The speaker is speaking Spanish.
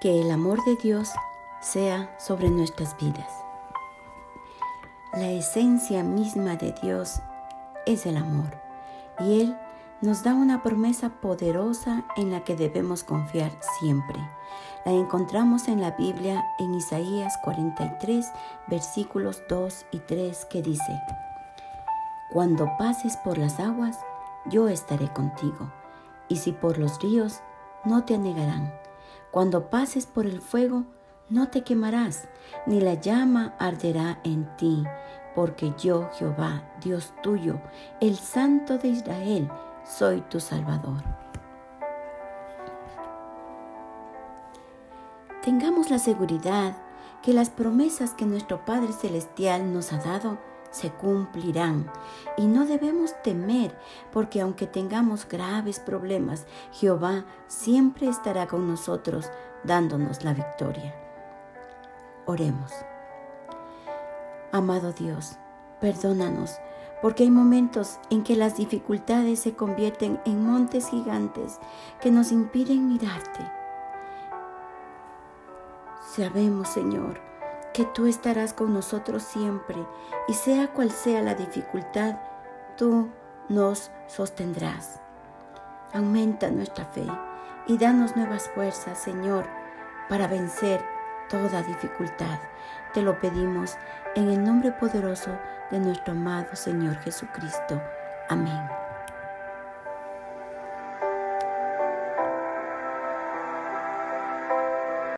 que el amor de Dios sea sobre nuestras vidas. La esencia misma de Dios es el amor y Él nos da una promesa poderosa en la que debemos confiar siempre. La encontramos en la Biblia en Isaías 43, versículos 2 y 3 que dice, Cuando pases por las aguas, yo estaré contigo, y si por los ríos, no te anegarán. Cuando pases por el fuego, no te quemarás, ni la llama arderá en ti, porque yo, Jehová, Dios tuyo, el Santo de Israel, soy tu Salvador. Tengamos la seguridad que las promesas que nuestro Padre Celestial nos ha dado se cumplirán y no debemos temer porque aunque tengamos graves problemas, Jehová siempre estará con nosotros dándonos la victoria. Oremos. Amado Dios, perdónanos porque hay momentos en que las dificultades se convierten en montes gigantes que nos impiden mirarte. Sabemos, Señor, que tú estarás con nosotros siempre y sea cual sea la dificultad, tú nos sostendrás. Aumenta nuestra fe y danos nuevas fuerzas, Señor, para vencer toda dificultad. Te lo pedimos en el nombre poderoso de nuestro amado Señor Jesucristo. Amén.